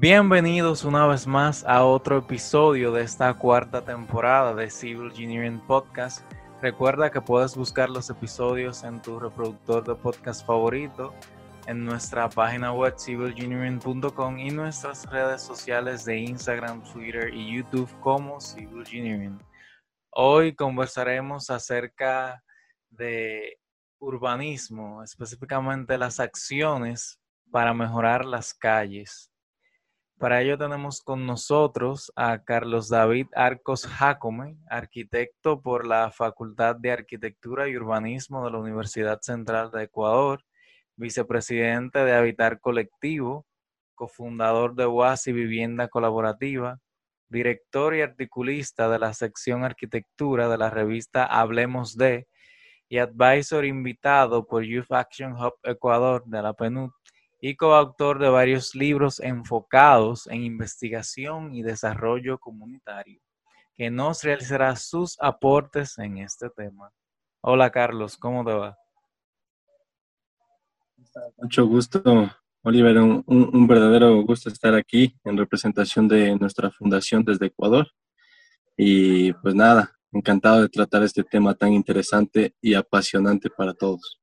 Bienvenidos una vez más a otro episodio de esta cuarta temporada de Civil Engineering Podcast. Recuerda que puedes buscar los episodios en tu reproductor de podcast favorito, en nuestra página web civilengineering.com y nuestras redes sociales de Instagram, Twitter y YouTube como Civil Engineering. Hoy conversaremos acerca de urbanismo, específicamente las acciones para mejorar las calles. Para ello tenemos con nosotros a Carlos David Arcos Jacome, arquitecto por la Facultad de Arquitectura y Urbanismo de la Universidad Central de Ecuador, vicepresidente de Habitar Colectivo, cofundador de UASI Vivienda Colaborativa, director y articulista de la sección Arquitectura de la revista Hablemos de y advisor invitado por Youth Action Hub Ecuador de la PNUD y coautor de varios libros enfocados en investigación y desarrollo comunitario, que nos realizará sus aportes en este tema. Hola Carlos, ¿cómo te va? Mucho gusto, Oliver, un, verdadero gusto estar aquí en representación de nuestra fundación desde Ecuador. Y pues nada, encantado de tratar este tema tan interesante y apasionante para todos.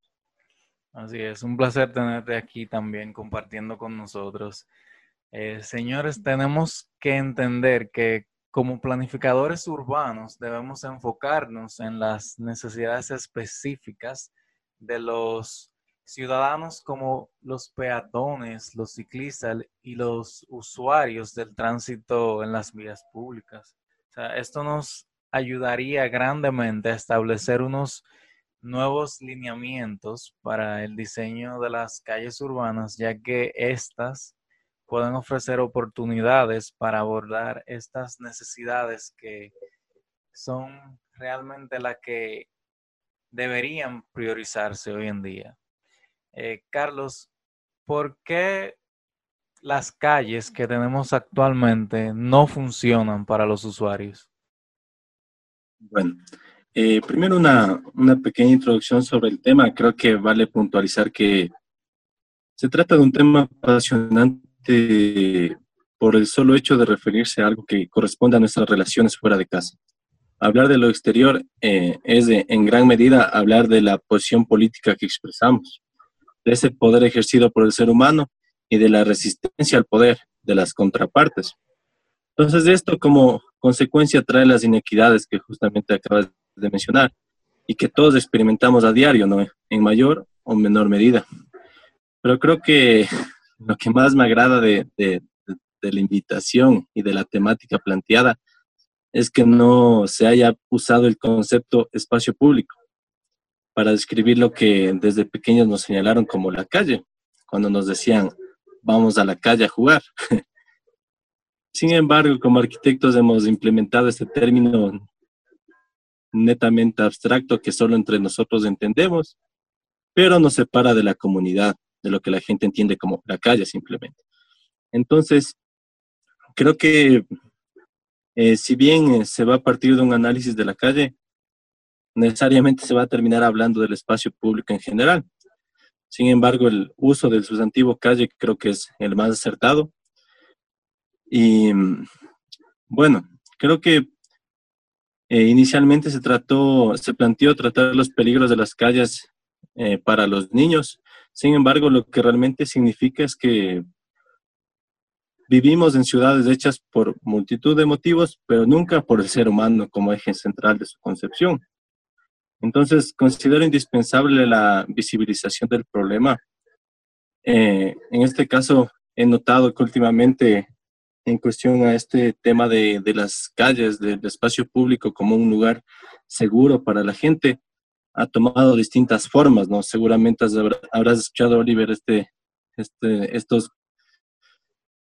Así es, un placer tenerte aquí también compartiendo con nosotros. Eh, señores, tenemos que entender que como planificadores urbanos debemos enfocarnos en las necesidades específicas de los ciudadanos como los peatones, los ciclistas y los usuarios del tránsito en las vías públicas. O sea, esto nos ayudaría grandemente a establecer unos nuevos lineamientos para el diseño de las calles urbanas, ya que éstas pueden ofrecer oportunidades para abordar estas necesidades que son realmente las que deberían priorizarse hoy en día. Eh, Carlos, ¿por qué las calles que tenemos actualmente no funcionan para los usuarios? Bueno, eh, primero una, pequeña introducción sobre el tema. Creo que vale puntualizar que se trata de un tema apasionante por el solo hecho de referirse a algo que corresponde a nuestras relaciones fuera de casa. Hablar de lo exterior eh, es en gran medida hablar de la posición política que expresamos, de ese poder ejercido por el ser humano y de la resistencia al poder de las contrapartes. Entonces, de esto como consecuencia trae las inequidades que justamente acabas de mencionar y que todos experimentamos a diario, ¿no? En mayor o menor medida. Pero creo que lo que más me agrada de, de, la invitación y de la temática planteada es que no se haya usado el concepto espacio público para describir lo que desde pequeños nos señalaron como la calle, cuando nos decían, vamos a la calle a jugar. Sin embargo, como arquitectos hemos implementado este término netamente abstracto que solo entre nosotros entendemos, pero nos separa de la comunidad, de lo que la gente entiende como la calle simplemente. Entonces, creo que eh, si bien eh, se va a partir de un análisis de la calle, necesariamente se va a terminar hablando del espacio público en general. Sin embargo, el uso del sustantivo calle creo que es el más acertado. Y bueno, creo que eh, inicialmente se trató, se planteó tratar los peligros de las calles eh, para los niños. Sin embargo, lo que realmente significa es que vivimos en ciudades hechas por multitud de motivos, pero nunca por el ser humano como eje central de su concepción. Entonces, considero indispensable la visibilización del problema. Eh, en este caso, he notado que últimamente en cuestión a este tema de, de las calles, del espacio público como un lugar seguro para la gente, ha tomado distintas formas, ¿no? Seguramente habrás escuchado, Oliver, este, este, estos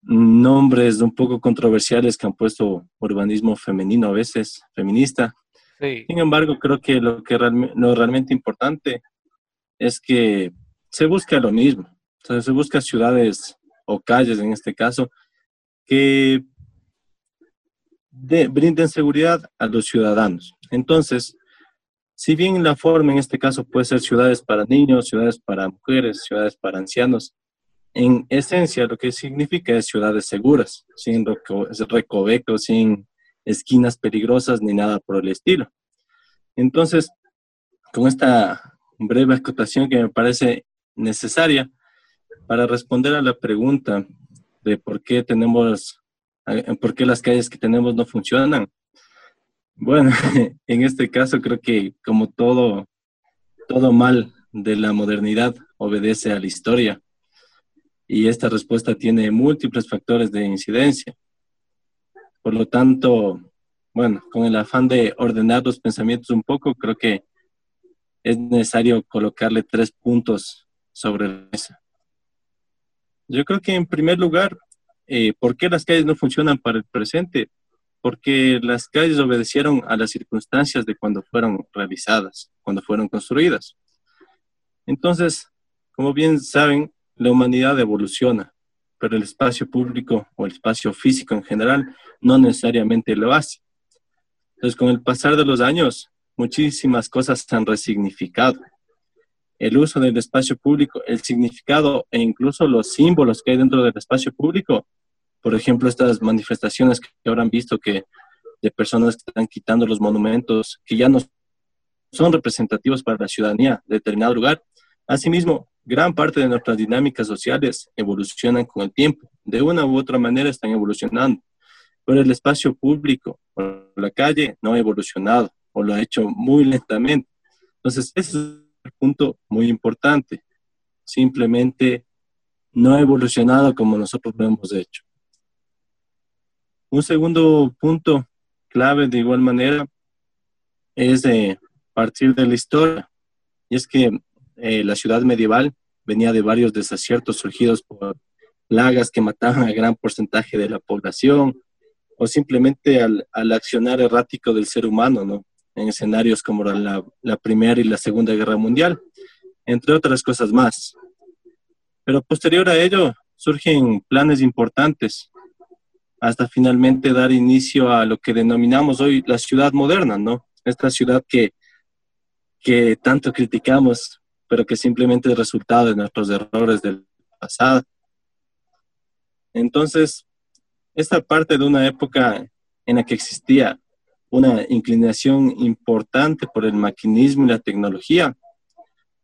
nombres un poco controversiales que han puesto urbanismo femenino a veces, feminista. Sin embargo, creo que lo que lo realmente importante es que se busca lo mismo. O sea, se busca ciudades o calles en este caso que brinden seguridad a los ciudadanos. Entonces, si bien la forma en este caso puede ser ciudades para niños, ciudades para mujeres, ciudades para ancianos, en esencia lo que significa es ciudades seguras, sin recovecos, sin esquinas peligrosas ni nada por el estilo. Entonces, con esta breve acotación que me parece necesaria para responder a la pregunta de por qué tenemos, por qué las calles que tenemos no funcionan. Bueno, en este caso creo que como todo, todo mal de la modernidad obedece a la historia y esta respuesta tiene múltiples factores de incidencia. Por lo tanto, bueno, con el afán de ordenar los pensamientos un poco, creo que es necesario colocarle tres puntos sobre la mesa. Yo creo que en primer lugar, eh, ¿por qué las calles no funcionan para el presente? Porque las calles obedecieron a las circunstancias de cuando fueron realizadas, cuando fueron construidas. Entonces, como bien saben, la humanidad evoluciona, pero el espacio público o el espacio físico en general no necesariamente lo hace. Entonces, con el pasar de los años, muchísimas cosas se han resignificado. El uso del espacio público, el significado e incluso los símbolos que hay dentro del espacio público. Por ejemplo, estas manifestaciones que habrán visto que de personas que están quitando los monumentos que ya no son representativos para la ciudadanía de determinado lugar. Asimismo, gran parte de nuestras dinámicas sociales evolucionan con el tiempo. De una u otra manera están evolucionando. Pero el espacio público o la calle no ha evolucionado o lo ha hecho muy lentamente. Entonces, ese es un punto muy importante. Simplemente no ha evolucionado como nosotros lo hemos hecho. Un segundo punto clave de igual manera es partir de la historia. Y es que eh, la ciudad medieval venía de varios desaciertos surgidos por plagas que mataban a gran porcentaje de la población o simplemente al, al accionar errático del ser humano, ¿no? En escenarios como la, Primera y la Segunda Guerra Mundial, entre otras cosas más. Pero posterior a ello surgen planes importantes hasta finalmente dar inicio a lo que denominamos hoy la ciudad moderna, ¿no? Esta ciudad que, que tanto criticamos pero que simplemente es resultado de nuestros errores del pasado. Entonces, esta parte de una época en la que existía una inclinación importante por el maquinismo y la tecnología,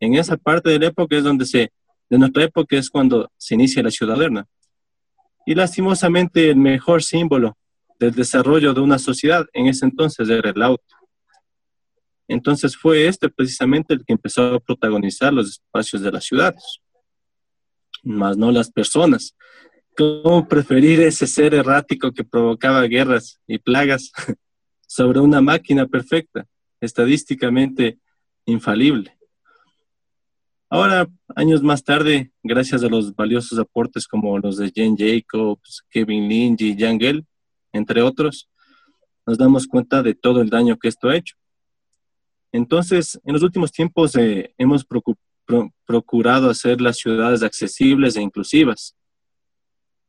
en esa parte de la época es donde se, de nuestra época es cuando se inicia la ciudad moderna. Y lastimosamente el mejor símbolo del desarrollo de una sociedad en ese entonces era el auto. Entonces fue este precisamente el que empezó a protagonizar los espacios de las ciudades, más no las personas. ¿Cómo preferir ese ser errático que provocaba guerras y plagas sobre una máquina perfecta, estadísticamente infalible? Ahora, años más tarde, gracias a los valiosos aportes como los de Jane Jacobs, Kevin Lynch y Jan Gell, entre otros, nos damos cuenta de todo el daño que esto ha hecho. Entonces, en los últimos tiempos eh, hemos procurado hacer las ciudades accesibles e inclusivas.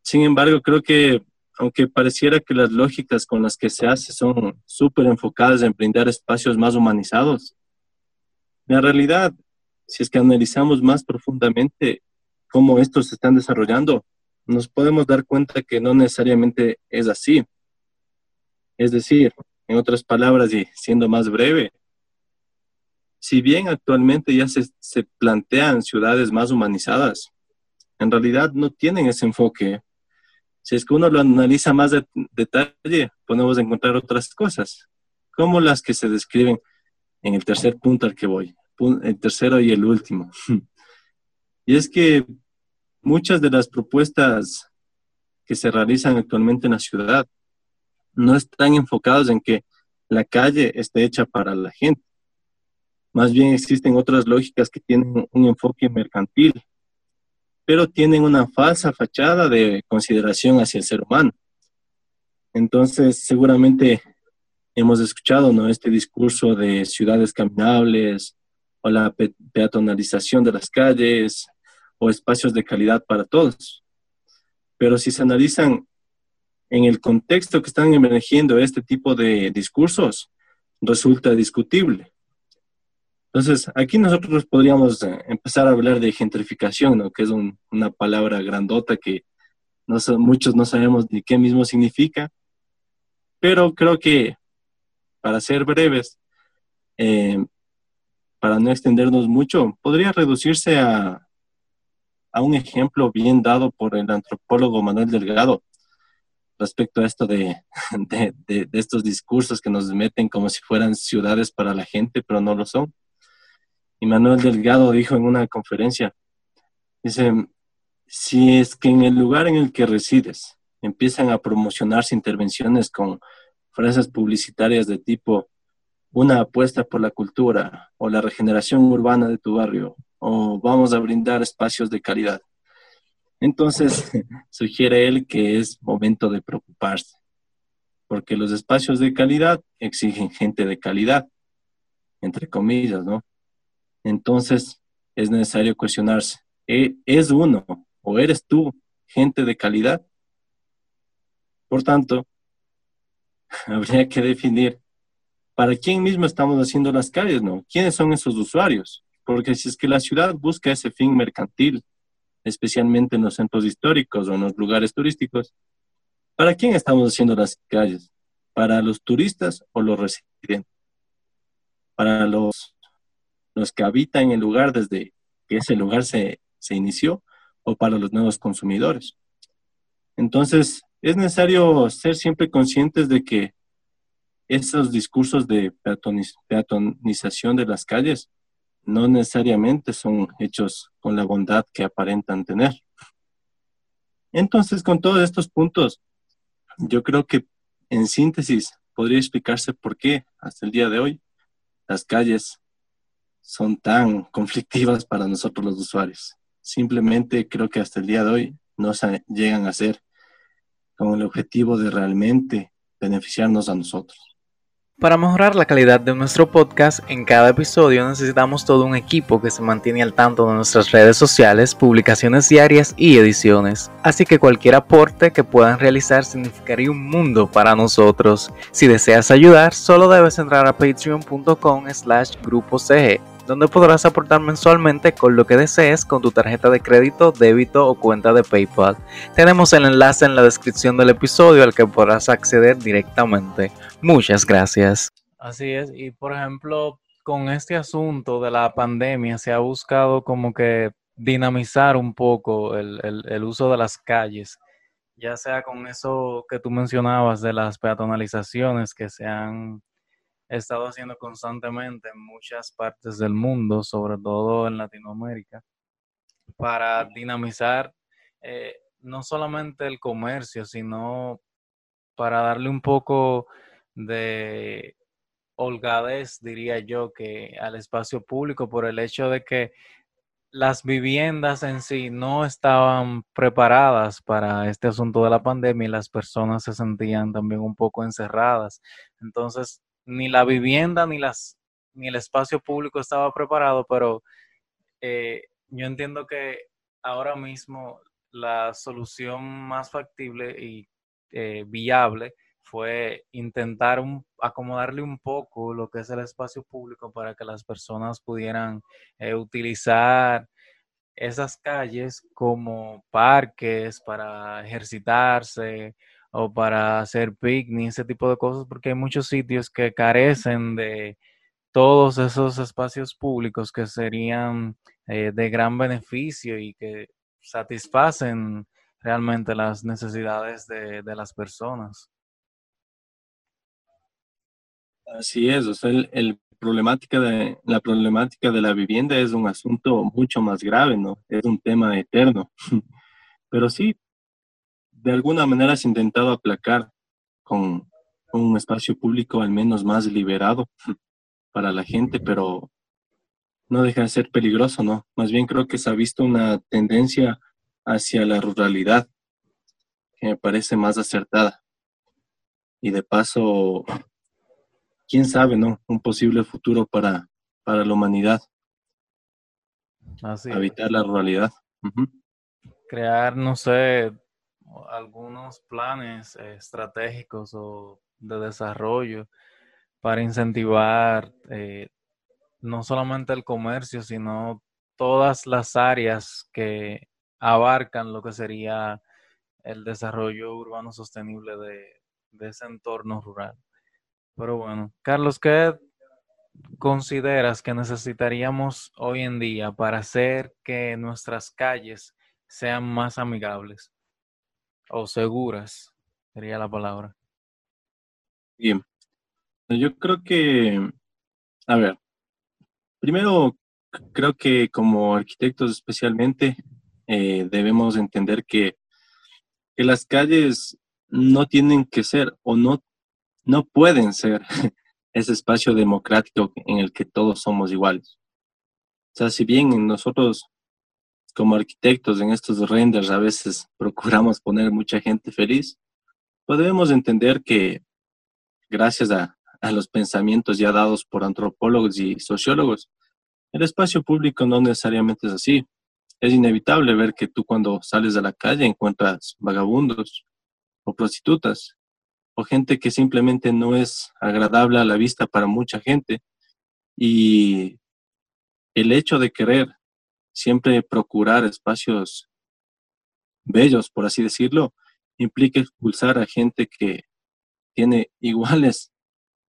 Sin embargo, creo que aunque pareciera que las lógicas con las que se hace son súper enfocadas en brindar espacios más humanizados, la realidad, si es que analizamos más profundamente cómo estos se están desarrollando, nos podemos dar cuenta que no necesariamente es así. Es decir, en otras palabras y siendo más breve, si bien actualmente ya se, plantean ciudades más humanizadas, en realidad no tienen ese enfoque. Si es que uno lo analiza más de detalle, podemos encontrar otras cosas, como las que se describen en el tercer punto al que voy, el tercero y el último. Y es que muchas de las propuestas que se realizan actualmente en la ciudad no están enfocadas en que la calle esté hecha para la gente, más bien existen otras lógicas que tienen un enfoque mercantil, pero tienen una falsa fachada de consideración hacia el ser humano. Entonces, seguramente hemos escuchado ¿no? este discurso de ciudades caminables o la peatonalización de las calles o espacios de calidad para todos. Pero si se analizan en el contexto que están emergiendo este tipo de discursos, resulta discutible. Entonces, aquí nosotros podríamos eh, empezar a hablar de gentrificación, que es una palabra grandota que muchos no sabemos ni qué mismo significa, pero creo que para ser breves, eh, para no extendernos mucho, podría reducirse a, a un ejemplo bien dado por el antropólogo Manuel Delgado respecto a esto de, de, estos discursos que nos meten como si fueran ciudades para la gente, pero no lo son. Y Manuel Delgado dijo en una conferencia, dice, si es que en el lugar en el que resides empiezan a promocionarse intervenciones con frases publicitarias de tipo una apuesta por la cultura o la regeneración urbana de tu barrio o vamos a brindar espacios de calidad. Entonces, sugiere él que es momento de preocuparse, porque los espacios de calidad exigen gente de calidad, entre comillas, ¿no? Entonces, es necesario cuestionarse, ¿e-, ¿es uno o eres tú gente de calidad? Por tanto, habría que definir para quién mismo estamos haciendo las calles, ¿no? ¿Quiénes son esos usuarios? Porque si es que la ciudad busca ese fin mercantil, especialmente en los centros históricos o en los lugares turísticos, ¿para quién estamos haciendo las calles? ¿Para los turistas o los residentes? ¿Para los, los que habitan el lugar desde que ese lugar se, se inició o para los nuevos consumidores? Entonces, es necesario ser siempre conscientes de que esos discursos de peatonización de las calles no necesariamente son hechos con la bondad que aparentan tener. Entonces, con todos estos puntos, yo creo que en síntesis podría explicarse por qué hasta el día de hoy las calles son tan conflictivas para nosotros los usuarios. Simplemente creo que hasta el día de hoy no se llegan a ser con el objetivo de realmente beneficiarnos a nosotros. Para mejorar la calidad de nuestro podcast, en cada episodio necesitamos todo un equipo que se mantiene al tanto de nuestras redes sociales, publicaciones diarias y ediciones. Así que cualquier aporte que puedan realizar significaría un mundo para nosotros. Si deseas ayudar, solo debes entrar a patreon.com slash grupo CG donde podrás aportar mensualmente con lo que desees con tu tarjeta de crédito, débito o cuenta de PayPal. Tenemos el enlace en la descripción del episodio al que podrás acceder directamente. Muchas gracias. Así es, y por ejemplo, con este asunto de la pandemia se ha buscado como que dinamizar un poco el, el uso de las calles ya sea con eso que tú mencionabas de las peatonalizaciones que se han he estado haciendo constantemente en muchas partes del mundo, sobre todo en Latinoamérica, para dinamizar eh, no solamente el comercio, sino para darle un poco de holgadez, diría yo, que al espacio público por el hecho de que las viviendas en sí no estaban preparadas para este asunto de la pandemia y las personas se sentían también un poco encerradas. Entonces, ni la vivienda ni las ni el espacio público estaba preparado, pero eh, yo entiendo que ahora mismo la solución más factible y eh, viable fue intentar acomodarle un poco lo que es el espacio público para que las personas pudieran eh, utilizar esas calles como parques para ejercitarse, o para hacer picnic, ese tipo de cosas, porque hay muchos sitios que carecen de todos esos espacios públicos que serían eh, de gran beneficio y que satisfacen realmente las necesidades de, las personas. Así es, o sea, el, problemática de, la problemática de la vivienda es un asunto mucho más grave, ¿no? Es un tema eterno. Pero sí, de alguna manera has intentado aplacar con un espacio público al menos más liberado para la gente, pero no deja de ser peligroso, ¿no? Más bien creo que se ha visto una tendencia hacia la ruralidad que me parece más acertada. Y de paso, quién sabe, ¿no? Un posible futuro para, para la humanidad. Habitar la ruralidad. Crear, no sé, algunos planes estratégicos o de desarrollo para incentivar eh, no solamente el comercio, sino todas las áreas que abarcan lo que sería el desarrollo urbano sostenible de, ese entorno rural. Pero bueno, Carlos, ¿qué consideras que necesitaríamos hoy en día para hacer que nuestras calles sean más amigables o seguras? Sería la palabra. Bien. Yo creo que, a ver, primero creo que como arquitectos especialmente eh, debemos entender que, las calles no tienen que ser o no, no pueden ser ese espacio democrático en el que todos somos iguales. O sea, si bien nosotros como arquitectos en estos renders a veces procuramos poner mucha gente feliz, podemos entender que gracias a, a los pensamientos ya dados por antropólogos y sociólogos, el espacio público no necesariamente es así. Es inevitable ver que tú cuando sales a la calle encuentras vagabundos o prostitutas o gente que simplemente no es agradable a la vista para mucha gente. Y el hecho de querer siempre procurar espacios bellos, por así decirlo, implica expulsar a gente que tiene iguales,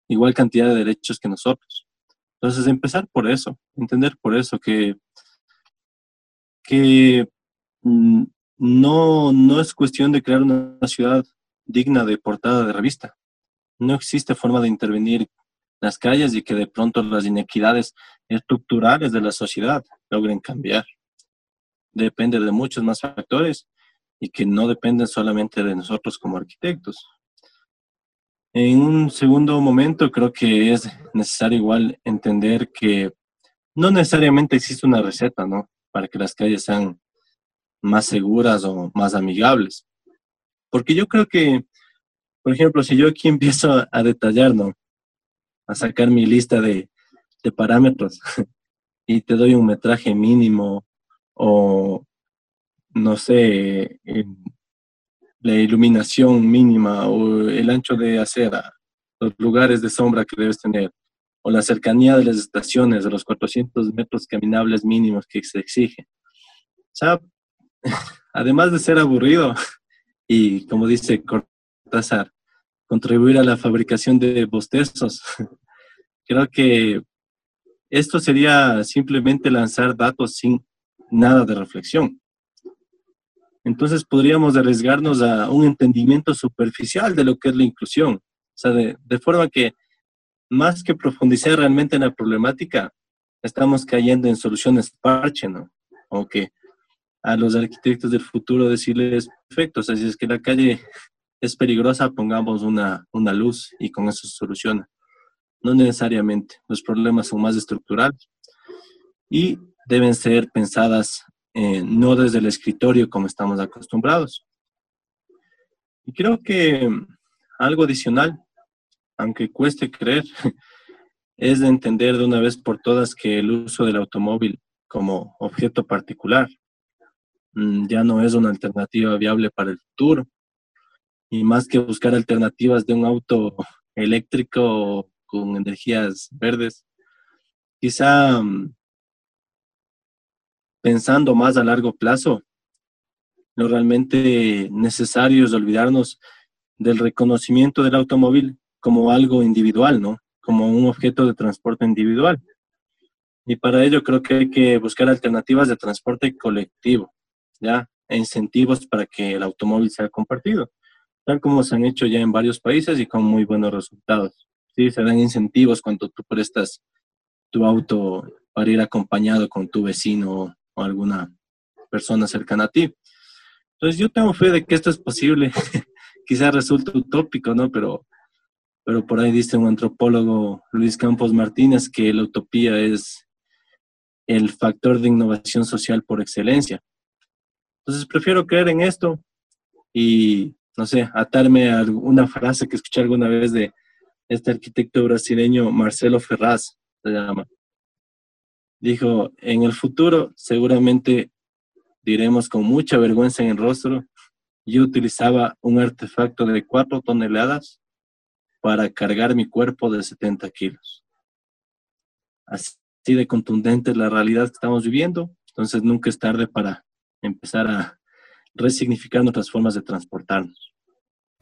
igual cantidad de derechos que nosotros. Entonces, empezar por eso, entender por eso que, que mm, no, no es cuestión de crear una ciudad digna de portada de revista. No existe forma de intervenir las calles y que de pronto las inequidades estructurales de la sociedad logren cambiar. Depende de muchos más factores y que no dependen solamente de nosotros como arquitectos. En un segundo momento, creo que es necesario igual entender que no necesariamente existe una receta, ¿no? Para que las calles sean más seguras o más amigables. Porque yo creo que, por ejemplo, si yo aquí empiezo a detallar, ¿no? A sacar mi lista de, de parámetros y te doy un metraje mínimo o, no sé, la iluminación mínima o el ancho de acera, los lugares de sombra que debes tener, o la cercanía de las estaciones, de los 400 metros caminables mínimos que se exige. O sea, además de ser aburrido y, como dice Cortázar, contribuir a la fabricación de bostezos, creo que esto sería simplemente lanzar datos sin nada de reflexión entonces podríamos arriesgarnos a un entendimiento superficial de lo que es la inclusión. O sea, de, forma que más que profundizar realmente en la problemática, estamos cayendo en soluciones parche, ¿no? O que a los arquitectos del futuro decirles, perfecto, o sea, si es que la calle es peligrosa, pongamos una, una luz y con eso se soluciona. No necesariamente, los problemas son más estructurales y deben ser pensadas eh, no desde el escritorio como estamos acostumbrados. Y creo que algo adicional, aunque cueste creer, es de entender de una vez por todas que el uso del automóvil como objeto particular mm, ya no es una alternativa viable para el futuro. Y más que buscar alternativas de un auto eléctrico con energías verdes, quizá mm, pensando más a largo plazo, lo realmente necesario es olvidarnos del reconocimiento del automóvil como algo individual, ¿no? Como un objeto de transporte individual. Y para ello creo que hay que buscar alternativas de transporte colectivo, ¿ya? E incentivos para que el automóvil sea compartido, tal como se han hecho ya en varios países y con muy buenos resultados. Sí, se dan incentivos cuando tú prestas tu auto para ir acompañado con tu vecino o alguna persona cercana a ti. Entonces yo tengo fe de que esto es posible. Quizás resulte utópico, ¿no? Pero, pero por ahí dice un antropólogo, Luis Campos Martínez, que la utopía es el factor de innovación social por excelencia. Entonces prefiero creer en esto y, no sé, atarme a una frase que escuché alguna vez de este arquitecto brasileño Marcelo Ferraz, se llama. Dijo, en el futuro seguramente diremos con mucha vergüenza en el rostro, yo utilizaba un artefacto de cuatro toneladas para cargar mi cuerpo de 70 kilos. Así de contundente la realidad que estamos viviendo. Entonces nunca es tarde para empezar a resignificar nuestras formas de transportarnos.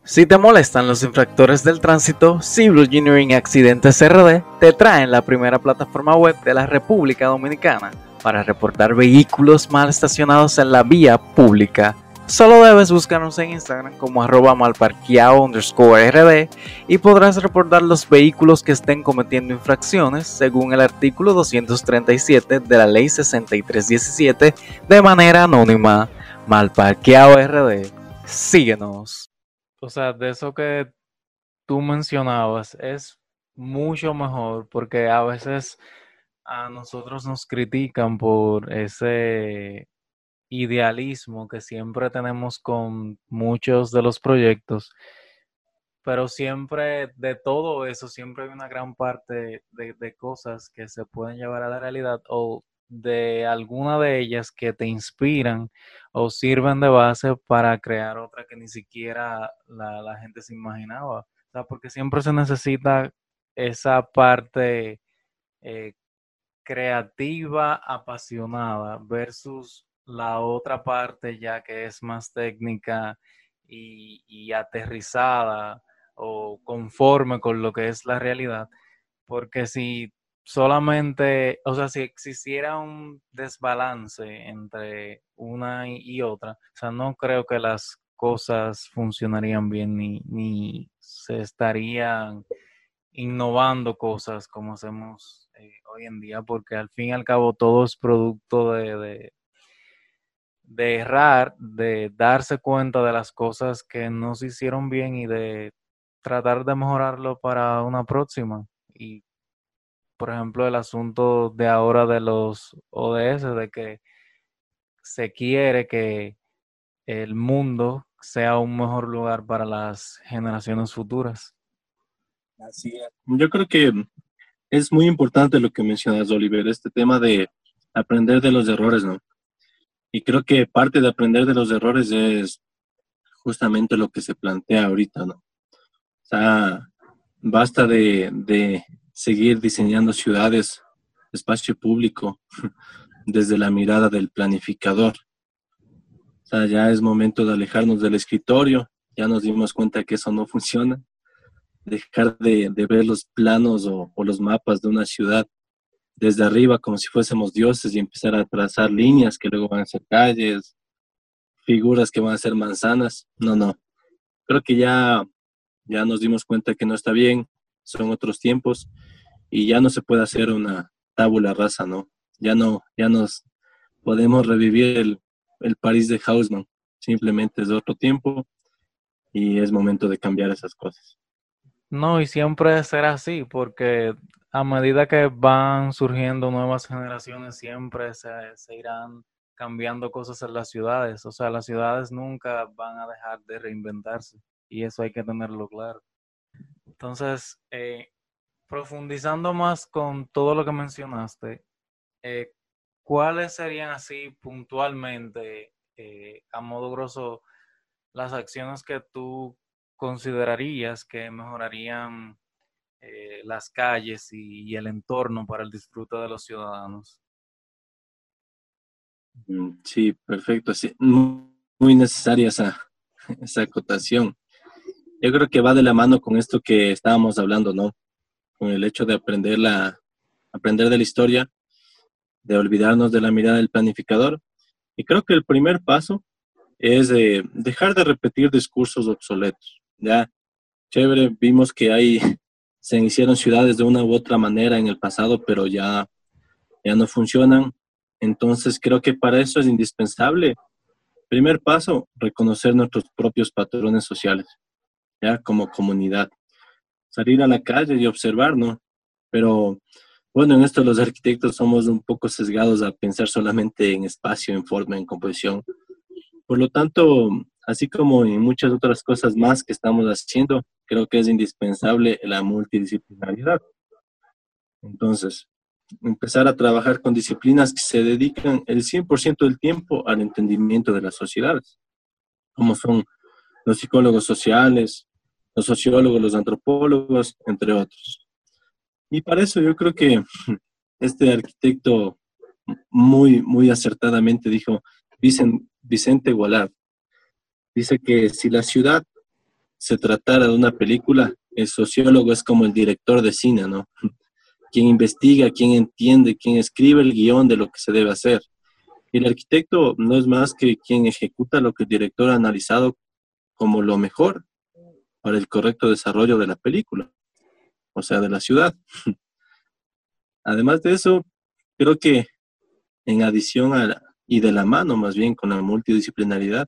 Si te molestan los infractores del tránsito, Civil Engineering Accidentes RD te trae la primera plataforma web de la República Dominicana para reportar vehículos mal estacionados en la vía pública. Solo debes buscarnos en Instagram como arroba underscore rd y podrás reportar los vehículos que estén cometiendo infracciones según el artículo 237 de la ley 6317 de manera anónima. Malparqueado RD. Síguenos o sea, de eso que tú mencionabas, es mucho mejor porque a veces a nosotros nos critican por ese idealismo que siempre tenemos con muchos de los proyectos, pero siempre de todo eso, siempre hay una gran parte de, de cosas que se pueden llevar a la realidad o de alguna de ellas que te inspiran o sirven de base para crear otra que ni siquiera la, gente se imaginaba. Porque siempre se necesita esa parte eh, creativa, apasionada, versus la otra parte ya que es más técnica y, y aterrizada o conforme con lo que es la realidad. Porque si solamente, o sea, si existiera un desbalance entre una y otra, o sea, no creo que las cosas funcionarían bien ni, ni se estarían innovando cosas como hacemos eh, hoy en día, porque al fin y al cabo todo es producto de, de, de errar, de darse cuenta de las cosas que no se hicieron bien y de tratar de mejorarlo para una próxima. Y por ejemplo, el asunto de ahora de los ODS, de que se quiere que el mundo sea un mejor lugar para las generaciones futuras. Así es. Yo creo que es muy importante lo que mencionas, Oliver, este tema de aprender de los errores, ¿no? Y creo que parte de aprender de los errores es justamente lo que se plantea ahorita, ¿no? O sea, basta de, de seguir diseñando ciudades, espacio público, desde la mirada del planificador. O sea, ya es momento de alejarnos del escritorio, ya nos dimos cuenta que eso no funciona, dejar de, ver los planos o, los mapas de una ciudad desde arriba como si fuésemos dioses y empezar a trazar líneas que luego van a ser calles, figuras que van a ser manzanas. No, no. Creo que ya, ya nos dimos cuenta que no está bien, son otros tiempos y ya no se puede hacer una tabula rasa, ¿no? Ya no, ya nos podemos revivir el, el París de Hausmann, simplemente es otro tiempo y es momento de cambiar esas cosas. No, y siempre será así, porque a medida que van surgiendo nuevas generaciones, siempre se, se, irán cambiando cosas en las ciudades. O sea, las ciudades nunca van a dejar de reinventarse y eso hay que tenerlo claro. Entonces, eh, profundizando más con todo lo que mencionaste, eh, ¿cuáles serían así puntualmente, eh, a modo grosso, las acciones que tú considerarías que mejorarían las calles y, el entorno para el disfrute de los ciudadanos? Mm, sí, perfecto. Sí, muy necesaria esa, esa acotación yo creo que va de la mano con esto que estábamos hablando, ¿no? Con el hecho de aprender, la, aprender de la historia, de olvidarnos de la mirada del planificador. Y creo que el primer paso es dejar de repetir discursos obsoletos. Ya, chévere, vimos que hay, se iniciaron ciudades de una u otra manera en el pasado, pero ya, ya no funcionan. Entonces creo que para eso es indispensable. Primer paso, reconocer nuestros propios patrones sociales ya como comunidad. Salir a la calle y observar, ¿no? Pero bueno, en esto los arquitectos somos un poco sesgados a pensar solamente en espacio, en forma, en composición. Por lo tanto, así como en muchas otras cosas más que estamos haciendo, creo que es indispensable la multidisciplinaridad. Entonces, empezar a trabajar con disciplinas que se dedican el 100% del tiempo al entendimiento de las sociedades, como son los psicólogos sociales, los sociólogos, los antropólogos, entre otros. Y para eso yo creo que este arquitecto muy, muy acertadamente dijo, Vicente, Vicente dice que si la ciudad se tratara de una película, el sociólogo es como el director de cine, ¿no? Quien investiga, quien entiende, quien escribe el guion de lo que se debe hacer. El arquitecto no es más que quien ejecuta lo que el director ha analizado como lo mejor para el correcto desarrollo de la película, o sea, de la ciudad. Además de eso, creo que en adición a y de la mano más bien con la multidisciplinaridad,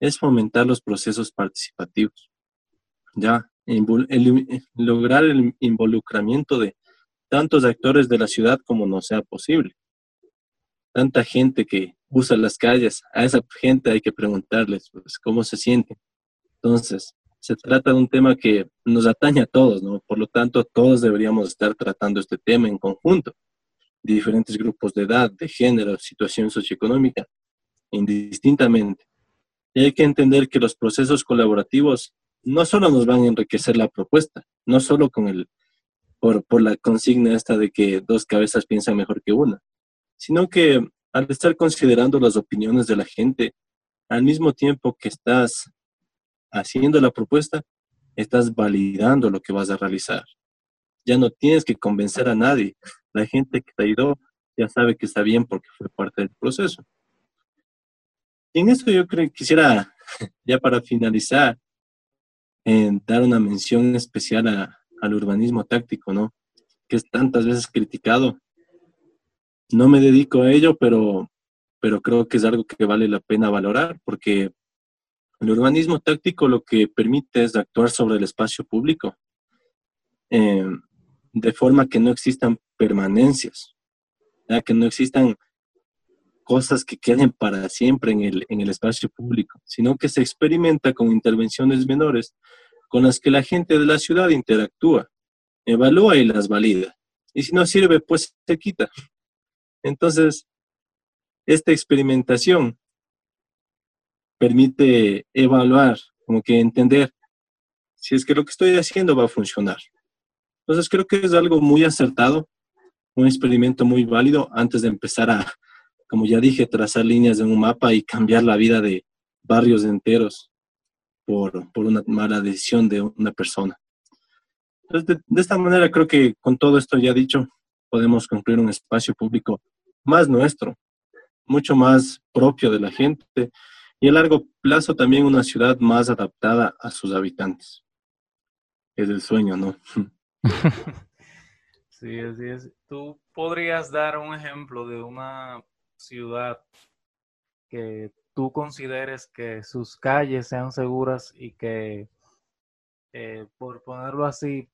es fomentar los procesos participativos. Ya, lograr el involucramiento de tantos actores de la ciudad como no sea posible. Tanta gente que usa las calles, a esa gente hay que preguntarles pues, cómo se sienten. Entonces, se trata de un tema que nos atañe a todos, ¿no? Por lo tanto, todos deberíamos estar tratando este tema en conjunto. Diferentes grupos de edad, de género, situación socioeconómica, indistintamente. Y hay que entender que los procesos colaborativos no solo nos van a enriquecer la propuesta, no solo con el, por, por la consigna esta de que dos cabezas piensan mejor que una, sino que al estar considerando las opiniones de la gente, al mismo tiempo que estás haciendo la propuesta, estás validando lo que vas a realizar. Ya no tienes que convencer a nadie. La gente que te ayudó ya sabe que está bien porque fue parte del proceso. Y en esto yo creo quisiera, ya para finalizar, dar una mención especial al urbanismo táctico, ¿no? Que es tantas veces criticado. No me dedico a ello, pero, pero creo que es algo que vale la pena valorar porque el urbanismo táctico lo que permite es actuar sobre el espacio público eh, de forma que no existan permanencias, que no existan cosas que queden para siempre en el, en el espacio público, sino que se experimenta con intervenciones menores con las que la gente de la ciudad interactúa, evalúa y las valida. Y si no sirve, pues se quita. Entonces, esta experimentación permite evaluar, como que entender si es que lo que estoy haciendo va a funcionar. Entonces creo que es algo muy acertado, un experimento muy válido antes de empezar a, como ya dije, trazar líneas en un mapa y cambiar la vida de barrios enteros por, por una mala decisión de una persona. Entonces, de, de esta manera creo que con todo esto ya dicho, podemos construir un espacio público más nuestro, mucho más propio de la gente, y a largo plazo también una ciudad más adaptada a sus habitantes. Es el sueño, ¿no? sí, así es. ¿Tú podrías dar un ejemplo de una ciudad que tú consideres que sus calles sean seguras y que, eh, por ponerlo así,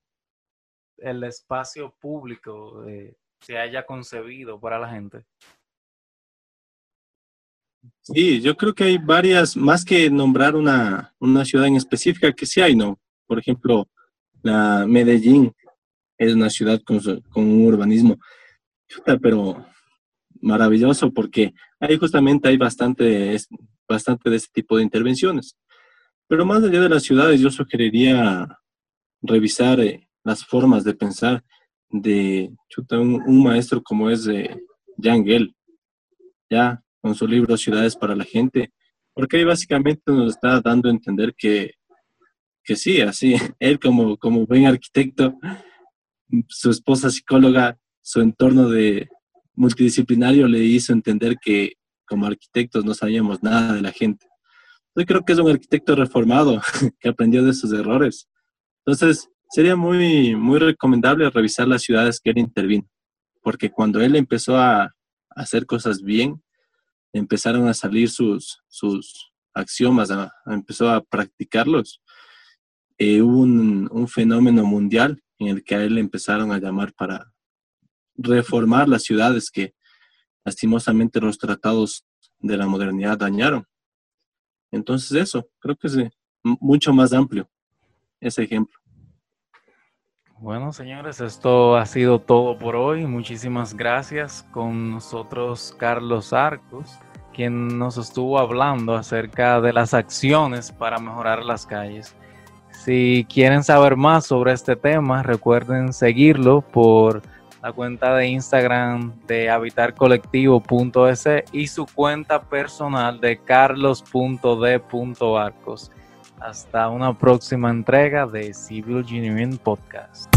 el espacio público eh, se haya concebido para la gente? Sí, yo creo que hay varias, más que nombrar una, ciudad en específica, que sí hay, ¿no? Por ejemplo, la Medellín es una ciudad con, un urbanismo, pero maravilloso porque ahí justamente hay bastante, bastante de este tipo de intervenciones. Pero más allá de las ciudades, yo sugeriría revisar eh, las formas de pensar de un, maestro como es eh, Jan Gell. Ya, con su libro Ciudades para la Gente, porque ahí básicamente nos está dando a entender que, que sí, así, él como, como buen arquitecto, su esposa psicóloga, su entorno de multidisciplinario le hizo entender que como arquitectos no sabíamos nada de la gente. Yo creo que es un arquitecto reformado que aprendió de sus errores. Entonces, sería muy, muy recomendable revisar las ciudades que él intervino, porque cuando él empezó a hacer cosas bien, empezaron a salir sus, sus axiomas, empezó a practicarlos. Eh, hubo un, un, fenómeno mundial en el que a él empezaron a llamar para reformar las ciudades que lastimosamente los tratados de la modernidad dañaron. Entonces eso, creo que es eh, mucho más amplio ese ejemplo. Bueno, señores, esto ha sido todo por hoy. Muchísimas gracias con nosotros Carlos Arcos, quien nos estuvo hablando acerca de las acciones para mejorar las calles. Si quieren saber más sobre este tema, recuerden seguirlo por la cuenta de Instagram de habitarcolectivo.es y su cuenta personal de carlos.d.arcos. Hasta una próxima entrega de Civil Engineering Podcast.